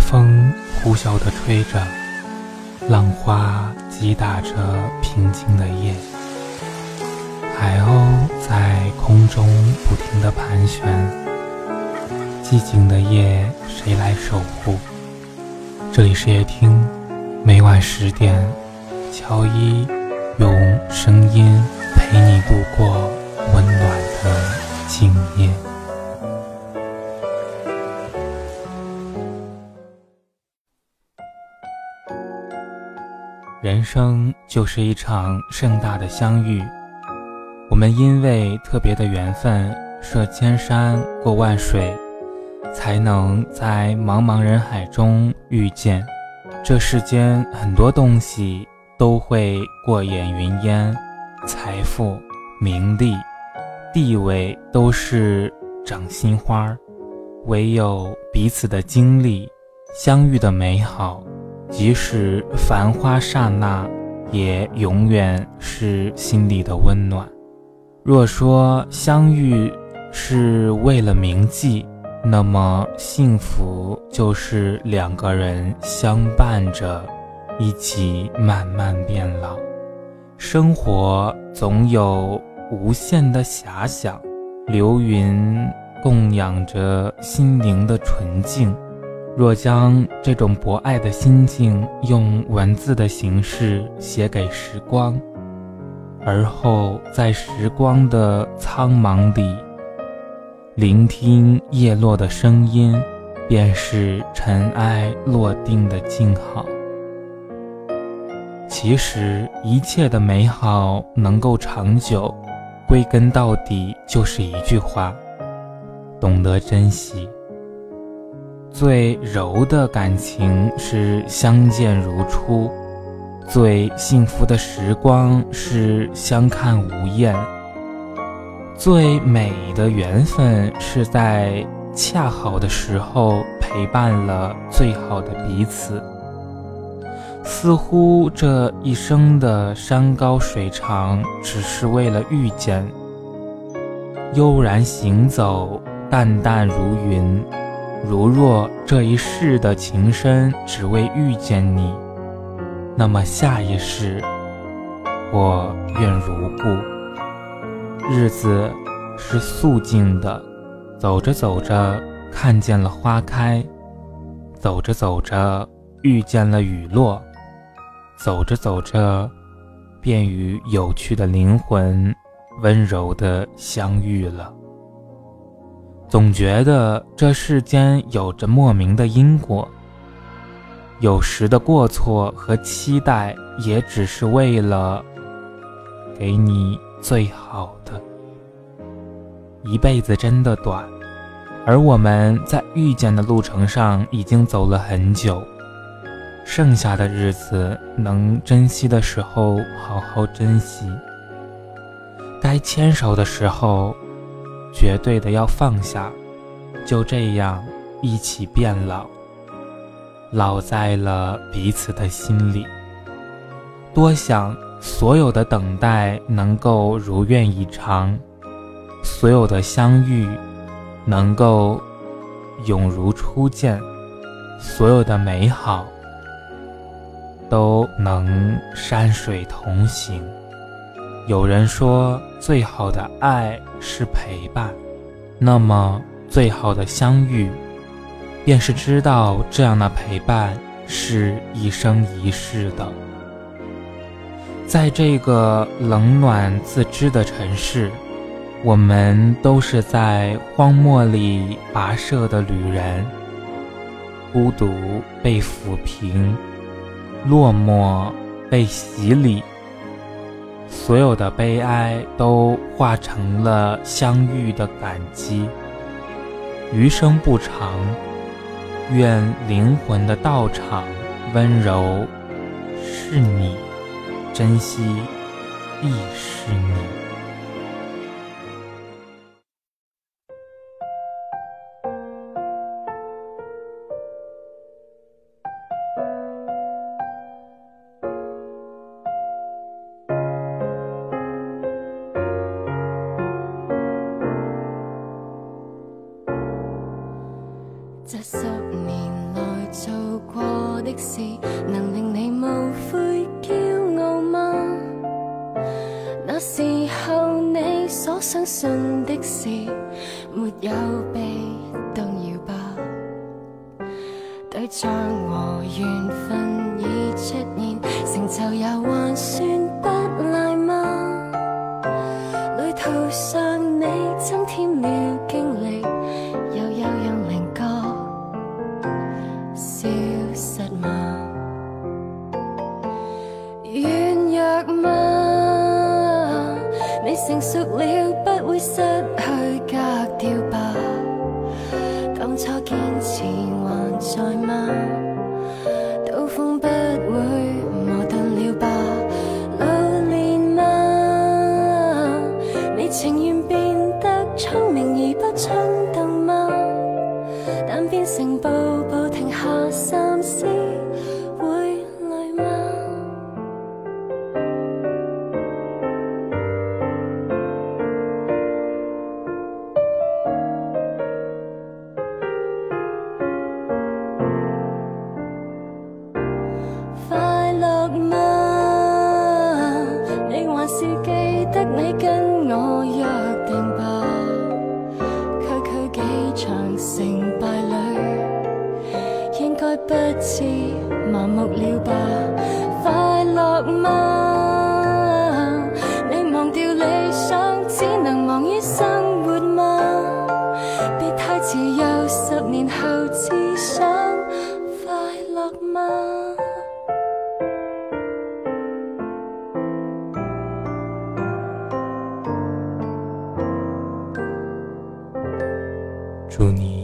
风呼啸地吹着，浪花击打着平静的夜。海鸥在空中不停地盘旋。寂静的夜，谁来守护？这里是夜听，每晚十点，乔伊用声音陪你度过温暖的静夜。人生就是一场盛大的相遇，我们因为特别的缘分，涉千山过万水，才能在茫茫人海中遇见。这世间很多东西都会过眼云烟，财富、名利、地位都是掌心花儿，唯有彼此的经历，相遇的美好。即使繁花刹那，也永远是心里的温暖。若说相遇是为了铭记，那么幸福就是两个人相伴着，一起慢慢变老。生活总有无限的遐想，流云供养着心灵的纯净。若将这种博爱的心境用文字的形式写给时光，而后在时光的苍茫里聆听叶落的声音，便是尘埃落定的静好。其实，一切的美好能够长久，归根到底就是一句话：懂得珍惜。最柔的感情是相见如初，最幸福的时光是相看无厌，最美的缘分是在恰好的时候陪伴了最好的彼此。似乎这一生的山高水长，只是为了遇见。悠然行走，淡淡如云。如若这一世的情深只为遇见你，那么下一世，我愿如故。日子是素净的，走着走着看见了花开，走着走着遇见了雨落，走着走着，便与有趣的灵魂温柔的相遇了。总觉得这世间有着莫名的因果，有时的过错和期待也只是为了给你最好的。一辈子真的短，而我们在遇见的路程上已经走了很久，剩下的日子能珍惜的时候好好珍惜，该牵手的时候。绝对的要放下，就这样一起变老，老在了彼此的心里。多想所有的等待能够如愿以偿，所有的相遇能够永如初见，所有的美好都能山水同行。有人说，最好的爱是陪伴，那么最好的相遇，便是知道这样的陪伴是一生一世的。在这个冷暖自知的城市，我们都是在荒漠里跋涉的旅人，孤独被抚平，落寞被洗礼。所有的悲哀都化成了相遇的感激。余生不长，愿灵魂的道场温柔是你，珍惜亦是你。的事，能令你无悔骄傲吗？那时候你所相信的事，没有被动摇吧？对象和缘分已出现，成就也还算不。还在吗？刀锋不会磨钝了吧，老练吗？你情愿变得聪明而不冲动吗？但变成步步停下心。麻木了吧？快乐吗？你忘掉理想，只能忙于生活吗？别太自由，十年后只想快乐吗？祝你。